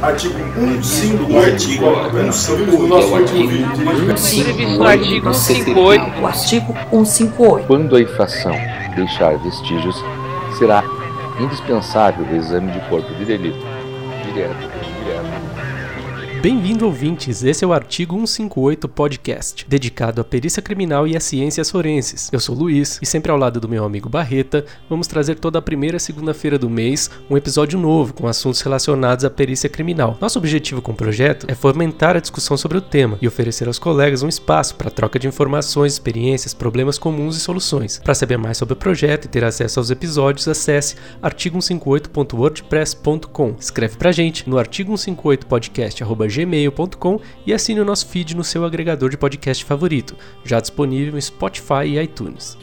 Artigo 158. O artigo 158. O artigo 158. O artigo 158. Quando a infração deixar vestígios, será indispensável o exame de corpo de delito, direto ou indireto. Bem-vindo, ouvintes! Esse é o artigo 158 Podcast, dedicado à perícia criminal e às ciências forenses. Eu sou Luiz e sempre ao lado do meu amigo Barreta, vamos trazer toda a primeira segunda-feira do mês um episódio novo com assuntos relacionados à perícia criminal. Nosso objetivo com o projeto é fomentar a discussão sobre o tema e oferecer aos colegas um espaço para troca de informações, experiências, problemas comuns e soluções. Para saber mais sobre o projeto e ter acesso aos episódios, acesse artigo158.wordpress.com. Escreve pra gente no artigo 158 podcast gmail.com e assine o nosso feed no seu agregador de podcast favorito, já disponível em Spotify e iTunes.